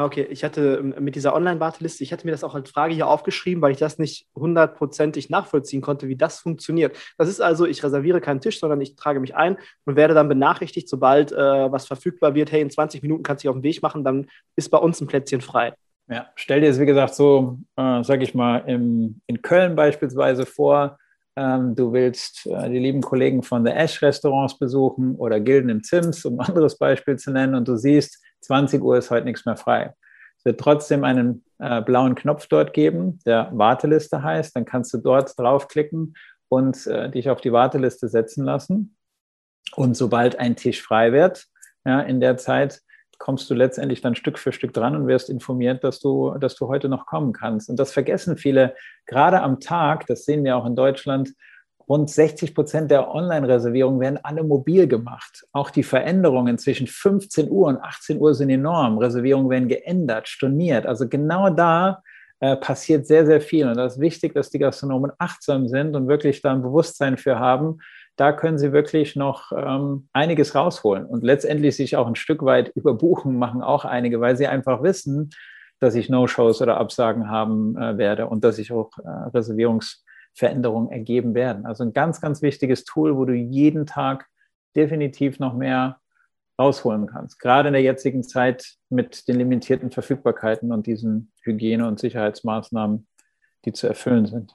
Ah, okay, ich hatte ähm, mit dieser Online-Warteliste, ich hatte mir das auch als Frage hier aufgeschrieben, weil ich das nicht hundertprozentig nachvollziehen konnte, wie das funktioniert. Das ist also, ich reserviere keinen Tisch, sondern ich trage mich ein und werde dann benachrichtigt, sobald äh, was verfügbar wird. Hey, in 20 Minuten kannst du dich auf den Weg machen, dann ist bei uns ein Plätzchen frei. Ja, stell dir es, wie gesagt, so, äh, sag ich mal, im, in Köln beispielsweise vor, ähm, du willst äh, die lieben Kollegen von der Ash Restaurants besuchen oder Gilden im Zims, um ein anderes Beispiel zu nennen, und du siehst, 20 Uhr ist heute nichts mehr frei. Es wird trotzdem einen äh, blauen Knopf dort geben, der Warteliste heißt. Dann kannst du dort draufklicken und äh, dich auf die Warteliste setzen lassen. Und sobald ein Tisch frei wird, ja, in der Zeit kommst du letztendlich dann Stück für Stück dran und wirst informiert, dass du, dass du heute noch kommen kannst. Und das vergessen viele, gerade am Tag, das sehen wir auch in Deutschland, Rund 60 Prozent der Online-Reservierungen werden alle mobil gemacht. Auch die Veränderungen zwischen 15 Uhr und 18 Uhr sind enorm. Reservierungen werden geändert, storniert. Also genau da äh, passiert sehr, sehr viel. Und das ist wichtig, dass die Gastronomen achtsam sind und wirklich da ein Bewusstsein für haben. Da können sie wirklich noch ähm, einiges rausholen und letztendlich sich auch ein Stück weit überbuchen machen auch einige, weil sie einfach wissen, dass ich No-Shows oder Absagen haben äh, werde und dass ich auch äh, Reservierungs Veränderungen ergeben werden. Also ein ganz, ganz wichtiges Tool, wo du jeden Tag definitiv noch mehr rausholen kannst. Gerade in der jetzigen Zeit mit den limitierten Verfügbarkeiten und diesen Hygiene- und Sicherheitsmaßnahmen, die zu erfüllen sind.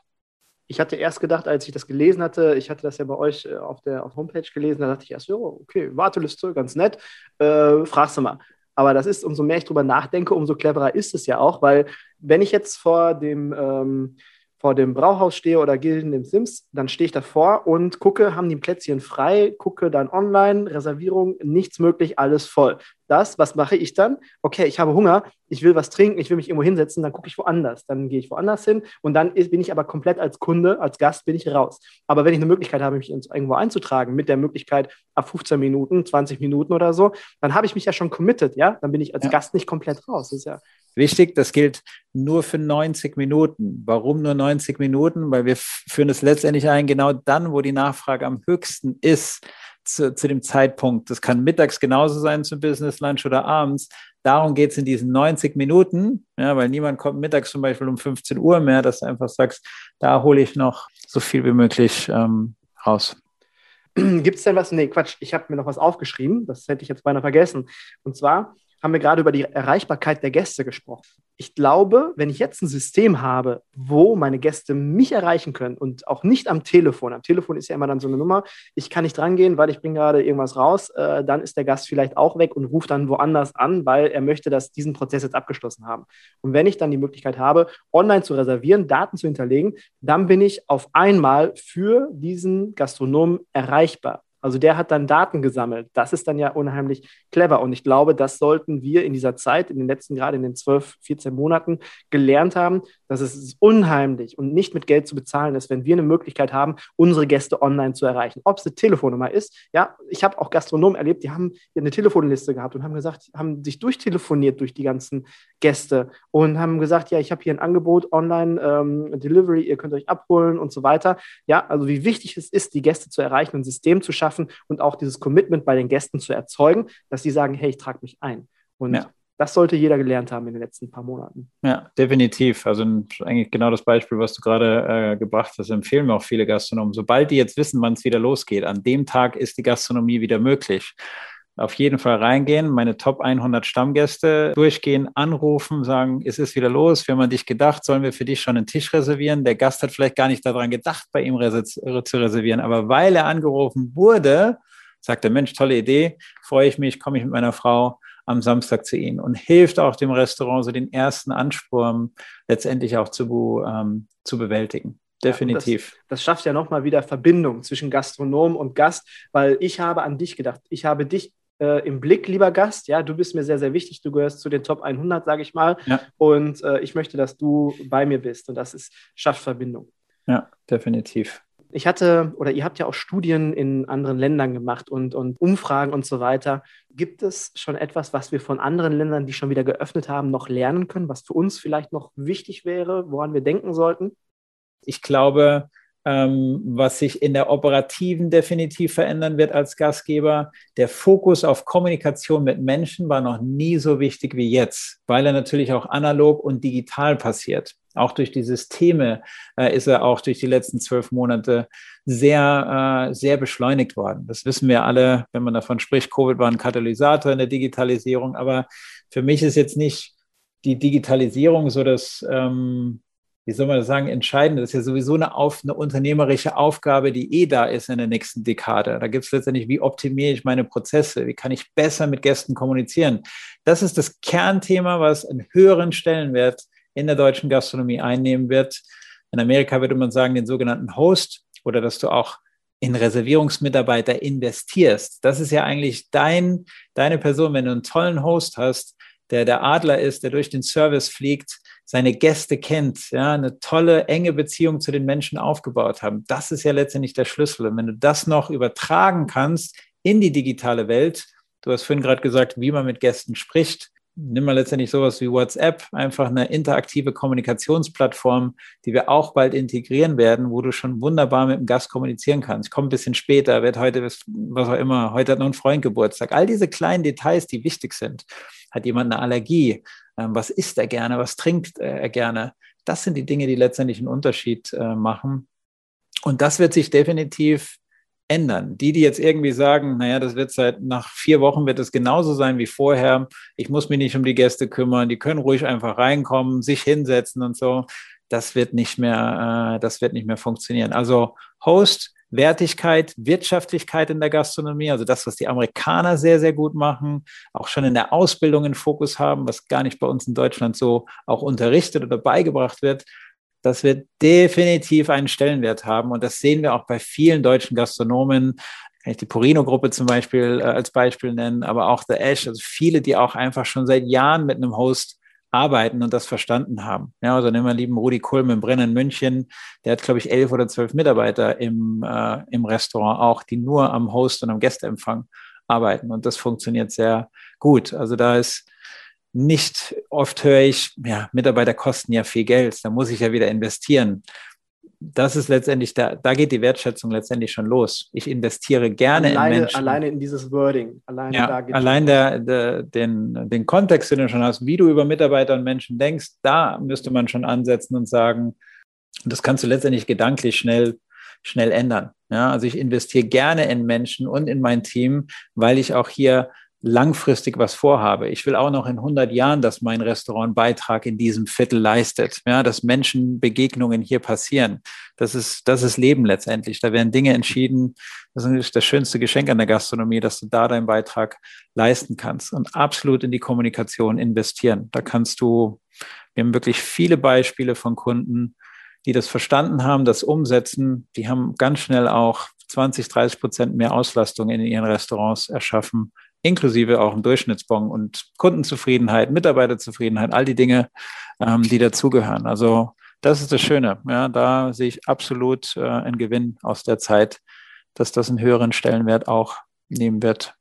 Ich hatte erst gedacht, als ich das gelesen hatte, ich hatte das ja bei euch äh, auf der auf Homepage gelesen, da dachte ich erst, oh, okay, Warteliste, ganz nett, äh, fragst du mal. Aber das ist, umso mehr ich drüber nachdenke, umso cleverer ist es ja auch, weil wenn ich jetzt vor dem ähm, vor dem Brauhaus stehe oder Gilden im Sims, dann stehe ich davor und gucke, haben die Plätzchen frei, gucke dann online, Reservierung, nichts möglich, alles voll. Das, was mache ich dann? Okay, ich habe Hunger, ich will was trinken, ich will mich irgendwo hinsetzen, dann gucke ich woanders. Dann gehe ich woanders hin und dann bin ich aber komplett als Kunde, als Gast bin ich raus. Aber wenn ich eine Möglichkeit habe, mich irgendwo einzutragen, mit der Möglichkeit ab 15 Minuten, 20 Minuten oder so, dann habe ich mich ja schon committed, ja? Dann bin ich als ja. Gast nicht komplett raus. Das ist ja Wichtig, das gilt nur für 90 Minuten. Warum nur 90 Minuten? Weil wir führen es letztendlich ein, genau dann, wo die Nachfrage am höchsten ist, zu, zu dem Zeitpunkt. Das kann mittags genauso sein zum Business Lunch oder abends. Darum geht es in diesen 90 Minuten, ja, weil niemand kommt mittags zum Beispiel um 15 Uhr mehr, dass du einfach sagst, da hole ich noch so viel wie möglich ähm, raus. Gibt es denn was? Nee, Quatsch, ich habe mir noch was aufgeschrieben, das hätte ich jetzt beinahe vergessen. Und zwar, haben wir gerade über die Erreichbarkeit der Gäste gesprochen. Ich glaube, wenn ich jetzt ein System habe, wo meine Gäste mich erreichen können und auch nicht am Telefon, am Telefon ist ja immer dann so eine Nummer, ich kann nicht drangehen, weil ich bringe gerade irgendwas raus, äh, dann ist der Gast vielleicht auch weg und ruft dann woanders an, weil er möchte, dass diesen Prozess jetzt abgeschlossen haben. Und wenn ich dann die Möglichkeit habe, online zu reservieren, Daten zu hinterlegen, dann bin ich auf einmal für diesen Gastronomen erreichbar. Also der hat dann Daten gesammelt. Das ist dann ja unheimlich clever. Und ich glaube, das sollten wir in dieser Zeit, in den letzten, gerade in den 12, 14 Monaten gelernt haben, dass es unheimlich und nicht mit Geld zu bezahlen ist, wenn wir eine Möglichkeit haben, unsere Gäste online zu erreichen. Ob es eine Telefonnummer ist. Ja, ich habe auch Gastronomen erlebt, die haben eine Telefonliste gehabt und haben gesagt, haben sich durchtelefoniert durch die ganzen Gäste und haben gesagt, ja, ich habe hier ein Angebot online, ähm, Delivery, ihr könnt euch abholen und so weiter. Ja, also wie wichtig es ist, die Gäste zu erreichen, ein System zu schaffen und auch dieses Commitment bei den Gästen zu erzeugen, dass sie sagen, hey, ich trage mich ein. Und ja. das sollte jeder gelernt haben in den letzten paar Monaten. Ja, definitiv. Also eigentlich genau das Beispiel, was du gerade äh, gebracht hast, empfehlen mir auch viele Gastronomen. Sobald die jetzt wissen, wann es wieder losgeht, an dem Tag ist die Gastronomie wieder möglich auf jeden Fall reingehen, meine Top 100 Stammgäste durchgehen, anrufen, sagen, es ist wieder los, wir haben an dich gedacht, sollen wir für dich schon einen Tisch reservieren? Der Gast hat vielleicht gar nicht daran gedacht, bei ihm zu reservieren, aber weil er angerufen wurde, sagt der Mensch, tolle Idee, freue ich mich, komme ich mit meiner Frau am Samstag zu Ihnen und hilft auch dem Restaurant, so den ersten Ansporn letztendlich auch zu, ähm, zu bewältigen. Definitiv. Ja, das, das, schafft ja nochmal wieder Verbindung zwischen Gastronom und Gast, weil ich habe an dich gedacht. Ich habe dich äh, im Blick, lieber Gast. Ja, du bist mir sehr, sehr wichtig. Du gehörst zu den Top 100, sage ich mal. Ja. Und äh, ich möchte, dass du bei mir bist. Und das ist, schafft Verbindung. Ja, definitiv. Ich hatte, oder ihr habt ja auch Studien in anderen Ländern gemacht und, und Umfragen und so weiter. Gibt es schon etwas, was wir von anderen Ländern, die schon wieder geöffnet haben, noch lernen können, was für uns vielleicht noch wichtig wäre, woran wir denken sollten? Ich glaube, ähm, was sich in der operativen definitiv verändern wird als Gastgeber. Der Fokus auf Kommunikation mit Menschen war noch nie so wichtig wie jetzt, weil er natürlich auch analog und digital passiert. Auch durch die Systeme äh, ist er auch durch die letzten zwölf Monate sehr, äh, sehr beschleunigt worden. Das wissen wir alle, wenn man davon spricht. Covid war ein Katalysator in der Digitalisierung, aber für mich ist jetzt nicht die Digitalisierung so das, ähm, wie soll man das sagen, entscheidend. Das ist ja sowieso eine, auf, eine unternehmerische Aufgabe, die eh da ist in der nächsten Dekade. Da gibt es letztendlich, wie optimiere ich meine Prozesse? Wie kann ich besser mit Gästen kommunizieren? Das ist das Kernthema, was einen höheren Stellenwert in der deutschen Gastronomie einnehmen wird. In Amerika würde man sagen, den sogenannten Host oder dass du auch in Reservierungsmitarbeiter investierst. Das ist ja eigentlich dein, deine Person, wenn du einen tollen Host hast, der der Adler ist, der durch den Service fliegt, seine Gäste kennt, ja, eine tolle, enge Beziehung zu den Menschen aufgebaut haben. Das ist ja letztendlich der Schlüssel. Und wenn du das noch übertragen kannst in die digitale Welt, du hast vorhin gerade gesagt, wie man mit Gästen spricht, nimm mal letztendlich sowas wie WhatsApp, einfach eine interaktive Kommunikationsplattform, die wir auch bald integrieren werden, wo du schon wunderbar mit dem Gast kommunizieren kannst. Ich komme ein bisschen später, wird heute, was auch immer, heute hat noch ein Freund Geburtstag. All diese kleinen Details, die wichtig sind. Hat jemand eine Allergie? Ähm, was isst er gerne? Was trinkt er gerne? Das sind die Dinge, die letztendlich einen Unterschied äh, machen. Und das wird sich definitiv ändern. Die, die jetzt irgendwie sagen, naja, das wird seit nach vier Wochen wird es genauso sein wie vorher. Ich muss mich nicht um die Gäste kümmern. Die können ruhig einfach reinkommen, sich hinsetzen und so. Das wird nicht mehr, äh, das wird nicht mehr funktionieren. Also Host, Wertigkeit, Wirtschaftlichkeit in der Gastronomie, also das, was die Amerikaner sehr, sehr gut machen, auch schon in der Ausbildung in Fokus haben, was gar nicht bei uns in Deutschland so auch unterrichtet oder beigebracht wird das wird definitiv einen Stellenwert haben. Und das sehen wir auch bei vielen deutschen Gastronomen. Kann ich die Porino-Gruppe zum Beispiel äh, als Beispiel nennen, aber auch The Ash, also viele, die auch einfach schon seit Jahren mit einem Host arbeiten und das verstanden haben. Ja, also nehmen wir lieben Rudi Kulm im Brennen München, der hat, glaube ich, elf oder zwölf Mitarbeiter im, äh, im Restaurant auch, die nur am Host und am Gästeempfang arbeiten. Und das funktioniert sehr gut. Also da ist nicht oft höre ich, ja, Mitarbeiter kosten ja viel Geld, da muss ich ja wieder investieren. Das ist letztendlich, da, da geht die Wertschätzung letztendlich schon los. Ich investiere gerne alleine, in Menschen. Alleine in dieses Wording. Alleine, ja, allein der, der, den, den Kontext, den du schon hast, wie du über Mitarbeiter und Menschen denkst, da müsste man schon ansetzen und sagen, das kannst du letztendlich gedanklich schnell schnell ändern. Ja, also ich investiere gerne in Menschen und in mein Team, weil ich auch hier langfristig was vorhabe. Ich will auch noch in 100 Jahren, dass mein Restaurant Beitrag in diesem Viertel leistet, ja, dass Menschenbegegnungen hier passieren. Das ist, das ist Leben letztendlich. Da werden Dinge entschieden. Das ist das schönste Geschenk an der Gastronomie, dass du da deinen Beitrag leisten kannst und absolut in die Kommunikation investieren. Da kannst du, wir haben wirklich viele Beispiele von Kunden, die das verstanden haben, das umsetzen. Die haben ganz schnell auch 20, 30 Prozent mehr Auslastung in ihren Restaurants erschaffen inklusive auch im Durchschnittsbon und Kundenzufriedenheit, Mitarbeiterzufriedenheit, all die Dinge, ähm, die dazugehören. Also das ist das Schöne. Ja, da sehe ich absolut äh, einen Gewinn aus der Zeit, dass das einen höheren Stellenwert auch nehmen wird.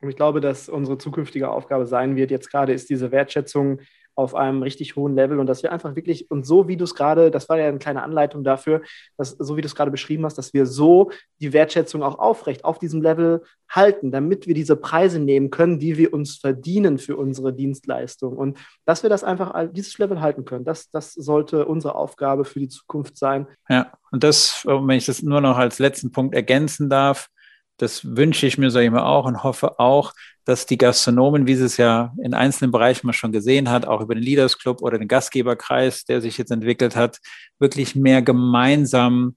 Und ich glaube, dass unsere zukünftige Aufgabe sein wird, jetzt gerade ist diese Wertschätzung auf einem richtig hohen Level und dass wir einfach wirklich, und so wie du es gerade, das war ja eine kleine Anleitung dafür, dass so wie du es gerade beschrieben hast, dass wir so die Wertschätzung auch aufrecht auf diesem Level halten, damit wir diese Preise nehmen können, die wir uns verdienen für unsere Dienstleistung. Und dass wir das einfach, dieses Level halten können, das, das sollte unsere Aufgabe für die Zukunft sein. Ja, und das, wenn ich das nur noch als letzten Punkt ergänzen darf, das wünsche ich mir, ich mal, auch und hoffe auch, dass die Gastronomen, wie sie es ja in einzelnen Bereichen mal schon gesehen hat, auch über den Leaders Club oder den Gastgeberkreis, der sich jetzt entwickelt hat, wirklich mehr gemeinsam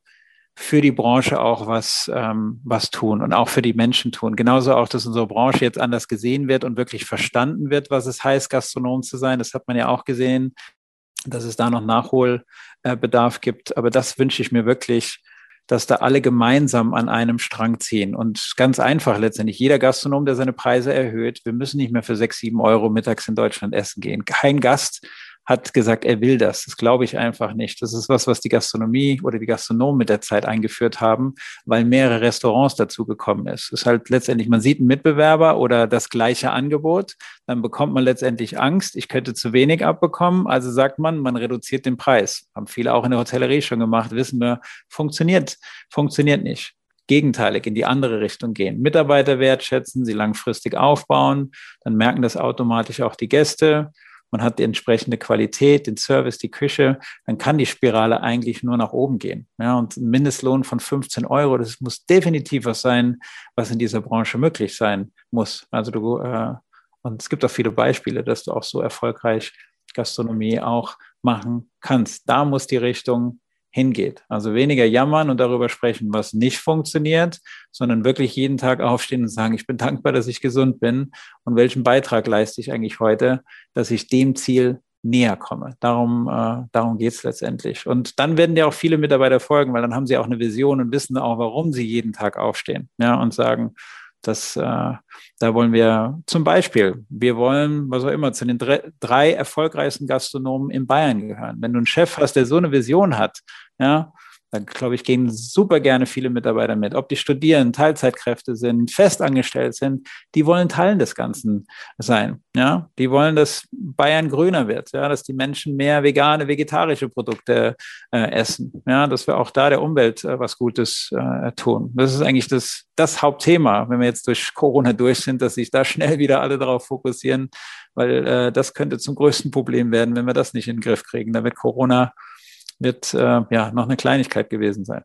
für die Branche auch was, ähm, was tun und auch für die Menschen tun. Genauso auch, dass unsere Branche jetzt anders gesehen wird und wirklich verstanden wird, was es heißt, Gastronom zu sein. Das hat man ja auch gesehen, dass es da noch Nachholbedarf gibt. Aber das wünsche ich mir wirklich, dass da alle gemeinsam an einem Strang ziehen. Und ganz einfach letztendlich, jeder Gastronom, der seine Preise erhöht, wir müssen nicht mehr für sechs, sieben Euro mittags in Deutschland essen gehen. Kein Gast hat gesagt, er will das. Das glaube ich einfach nicht. Das ist was, was die Gastronomie oder die Gastronomen mit der Zeit eingeführt haben, weil mehrere Restaurants dazu gekommen ist. Es ist halt letztendlich, man sieht einen Mitbewerber oder das gleiche Angebot, dann bekommt man letztendlich Angst, ich könnte zu wenig abbekommen. Also sagt man, man reduziert den Preis. Haben viele auch in der Hotellerie schon gemacht, wissen wir, funktioniert, funktioniert nicht gegenteilig in die andere Richtung gehen. Mitarbeiter wertschätzen, sie langfristig aufbauen, dann merken das automatisch auch die Gäste man hat die entsprechende Qualität, den Service, die Küche, dann kann die Spirale eigentlich nur nach oben gehen. Ja, und ein Mindestlohn von 15 Euro, das muss definitiv was sein, was in dieser Branche möglich sein muss. Also du, äh, und es gibt auch viele Beispiele, dass du auch so erfolgreich Gastronomie auch machen kannst. Da muss die Richtung hingeht. Also weniger jammern und darüber sprechen, was nicht funktioniert, sondern wirklich jeden Tag aufstehen und sagen, ich bin dankbar, dass ich gesund bin und welchen Beitrag leiste ich eigentlich heute, dass ich dem Ziel näher komme. Darum, äh, darum geht es letztendlich. Und dann werden dir auch viele Mitarbeiter folgen, weil dann haben sie auch eine Vision und wissen auch, warum sie jeden Tag aufstehen ja, und sagen, das, äh, da wollen wir zum Beispiel, wir wollen, was auch immer, zu den drei erfolgreichsten Gastronomen in Bayern gehören. Wenn du einen Chef hast, der so eine Vision hat, ja, da glaube ich, gehen super gerne viele Mitarbeiter mit. Ob die studieren, Teilzeitkräfte sind, festangestellt sind, die wollen Teil des Ganzen sein. Ja, die wollen, dass Bayern grüner wird, ja, dass die Menschen mehr vegane, vegetarische Produkte äh, essen. Ja, dass wir auch da der Umwelt äh, was Gutes äh, tun. Das ist eigentlich das, das Hauptthema, wenn wir jetzt durch Corona durch sind, dass sich da schnell wieder alle darauf fokussieren, weil äh, das könnte zum größten Problem werden, wenn wir das nicht in den Griff kriegen. Da wird Corona wird äh, ja noch eine Kleinigkeit gewesen sein.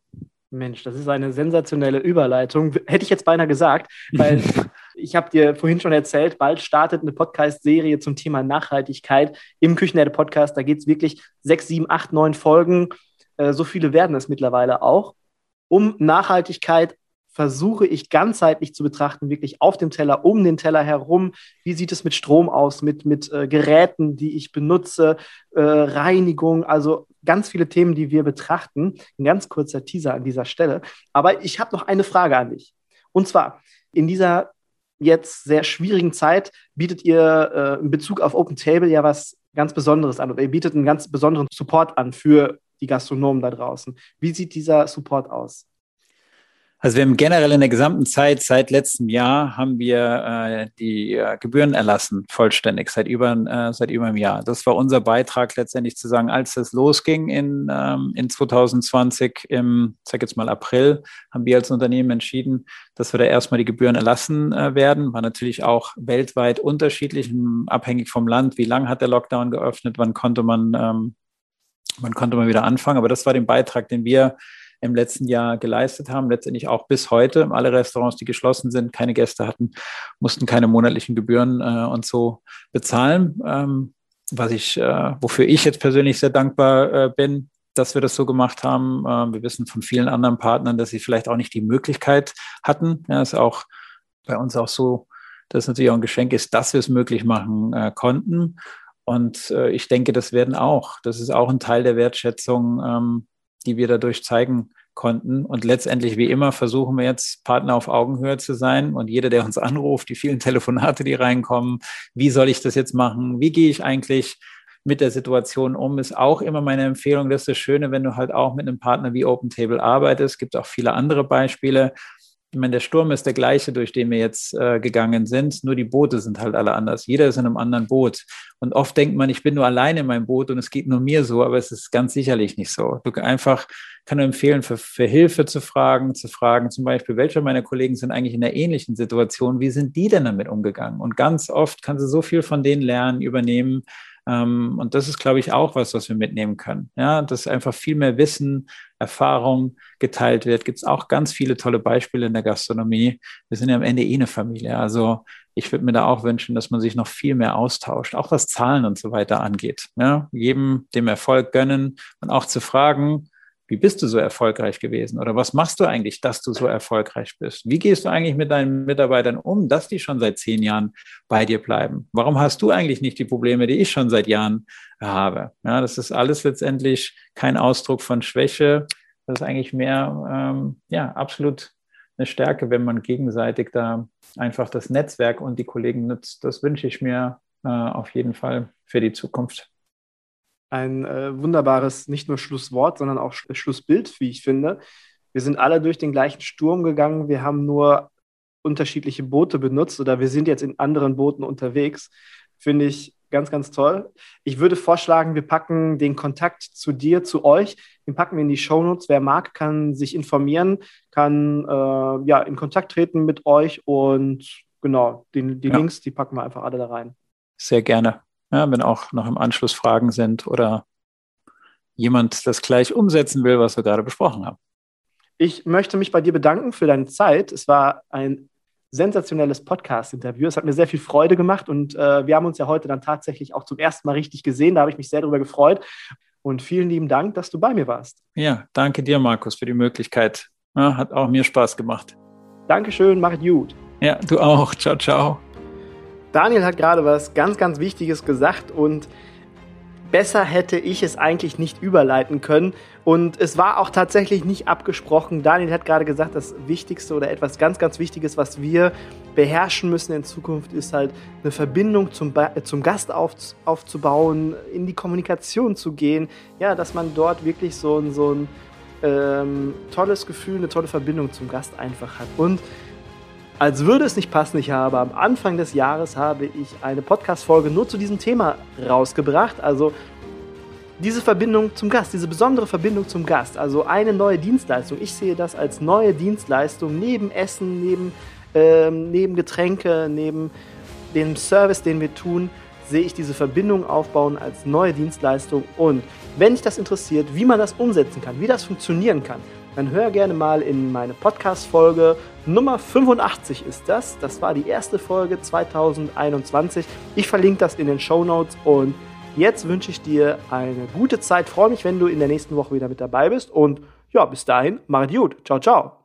Mensch, das ist eine sensationelle Überleitung. Hätte ich jetzt beinahe gesagt, weil ich habe dir vorhin schon erzählt, bald startet eine Podcast-Serie zum Thema Nachhaltigkeit im Küchenherde-Podcast. Da geht es wirklich sechs, sieben, acht, neun Folgen. Äh, so viele werden es mittlerweile auch. Um Nachhaltigkeit versuche ich ganzheitlich zu betrachten, wirklich auf dem Teller, um den Teller herum. Wie sieht es mit Strom aus, mit, mit äh, Geräten, die ich benutze, äh, Reinigung, also ganz viele Themen, die wir betrachten. Ein ganz kurzer Teaser an dieser Stelle. Aber ich habe noch eine Frage an dich. Und zwar, in dieser jetzt sehr schwierigen Zeit bietet ihr äh, in Bezug auf Open Table ja was ganz Besonderes an oder ihr bietet einen ganz besonderen Support an für die Gastronomen da draußen. Wie sieht dieser Support aus? Also wir haben generell in der gesamten Zeit, seit letztem Jahr, haben wir äh, die äh, Gebühren erlassen, vollständig, seit über, äh, seit über einem Jahr. Das war unser Beitrag letztendlich zu sagen, als das losging in, ähm, in 2020, im, sag jetzt mal April, haben wir als Unternehmen entschieden, dass wir da erstmal die Gebühren erlassen äh, werden. War natürlich auch weltweit unterschiedlich, abhängig vom Land, wie lang hat der Lockdown geöffnet, wann konnte man, ähm, wann konnte man wieder anfangen. Aber das war der Beitrag, den wir im letzten Jahr geleistet haben, letztendlich auch bis heute. Alle Restaurants, die geschlossen sind, keine Gäste hatten, mussten keine monatlichen Gebühren äh, und so bezahlen. Ähm, was ich, äh, wofür ich jetzt persönlich sehr dankbar äh, bin, dass wir das so gemacht haben. Äh, wir wissen von vielen anderen Partnern, dass sie vielleicht auch nicht die Möglichkeit hatten. Ja, ist auch bei uns auch so, dass es natürlich auch ein Geschenk ist, dass wir es möglich machen äh, konnten. Und äh, ich denke, das werden auch. Das ist auch ein Teil der Wertschätzung, ähm, die wir dadurch zeigen konnten. Und letztendlich, wie immer, versuchen wir jetzt Partner auf Augenhöhe zu sein. Und jeder, der uns anruft, die vielen Telefonate, die reinkommen, wie soll ich das jetzt machen? Wie gehe ich eigentlich mit der Situation um, ist auch immer meine Empfehlung. Das ist das Schöne, wenn du halt auch mit einem Partner wie OpenTable arbeitest. Es gibt auch viele andere Beispiele ich meine, der Sturm ist der gleiche, durch den wir jetzt äh, gegangen sind, nur die Boote sind halt alle anders. Jeder ist in einem anderen Boot. Und oft denkt man, ich bin nur alleine in meinem Boot und es geht nur mir so, aber es ist ganz sicherlich nicht so. Du einfach kann nur empfehlen, für, für Hilfe zu fragen, zu fragen, zum Beispiel, welche meiner Kollegen sind eigentlich in einer ähnlichen Situation, wie sind die denn damit umgegangen? Und ganz oft kannst du so viel von denen lernen, übernehmen, und das ist, glaube ich, auch was, was wir mitnehmen können. Ja, dass einfach viel mehr Wissen, Erfahrung geteilt wird. Gibt es auch ganz viele tolle Beispiele in der Gastronomie. Wir sind ja am Ende eh eine Familie. Also ich würde mir da auch wünschen, dass man sich noch viel mehr austauscht, auch was Zahlen und so weiter angeht. Ja, jedem dem Erfolg gönnen und auch zu fragen, wie bist du so erfolgreich gewesen? Oder was machst du eigentlich, dass du so erfolgreich bist? Wie gehst du eigentlich mit deinen Mitarbeitern um, dass die schon seit zehn Jahren bei dir bleiben? Warum hast du eigentlich nicht die Probleme, die ich schon seit Jahren habe? Ja, das ist alles letztendlich kein Ausdruck von Schwäche. Das ist eigentlich mehr, ähm, ja, absolut eine Stärke, wenn man gegenseitig da einfach das Netzwerk und die Kollegen nutzt. Das wünsche ich mir äh, auf jeden Fall für die Zukunft ein äh, wunderbares, nicht nur Schlusswort, sondern auch Sch Schlussbild, wie ich finde. Wir sind alle durch den gleichen Sturm gegangen. Wir haben nur unterschiedliche Boote benutzt oder wir sind jetzt in anderen Booten unterwegs. Finde ich ganz, ganz toll. Ich würde vorschlagen, wir packen den Kontakt zu dir, zu euch, den packen wir in die Shownotes. Wer mag, kann sich informieren, kann äh, ja in Kontakt treten mit euch und genau, den, die ja. Links, die packen wir einfach alle da rein. Sehr gerne. Ja, wenn auch noch im Anschluss Fragen sind oder jemand das gleich umsetzen will, was wir gerade besprochen haben. Ich möchte mich bei dir bedanken für deine Zeit. Es war ein sensationelles Podcast-Interview. Es hat mir sehr viel Freude gemacht und äh, wir haben uns ja heute dann tatsächlich auch zum ersten Mal richtig gesehen. Da habe ich mich sehr darüber gefreut. Und vielen lieben Dank, dass du bei mir warst. Ja, danke dir, Markus, für die Möglichkeit. Ja, hat auch mir Spaß gemacht. Dankeschön, macht gut. Ja, du auch. Ciao, ciao. Daniel hat gerade was ganz, ganz Wichtiges gesagt und besser hätte ich es eigentlich nicht überleiten können. Und es war auch tatsächlich nicht abgesprochen. Daniel hat gerade gesagt, das Wichtigste oder etwas ganz, ganz Wichtiges, was wir beherrschen müssen in Zukunft, ist halt eine Verbindung zum, zum Gast auf, aufzubauen, in die Kommunikation zu gehen. Ja, dass man dort wirklich so ein, so ein ähm, tolles Gefühl, eine tolle Verbindung zum Gast einfach hat. Und als würde es nicht passen, ich habe am Anfang des Jahres habe ich eine Podcast-Folge nur zu diesem Thema rausgebracht. Also diese Verbindung zum Gast, diese besondere Verbindung zum Gast, also eine neue Dienstleistung. Ich sehe das als neue Dienstleistung neben Essen, neben, ähm, neben Getränke, neben dem Service, den wir tun, sehe ich diese Verbindung aufbauen als neue Dienstleistung. Und wenn dich das interessiert, wie man das umsetzen kann, wie das funktionieren kann, dann hör gerne mal in meine Podcast-Folge Nummer 85 ist das. Das war die erste Folge 2021. Ich verlinke das in den Show Notes und jetzt wünsche ich dir eine gute Zeit. Freue mich, wenn du in der nächsten Woche wieder mit dabei bist und ja, bis dahin, mach gut. Ciao, ciao.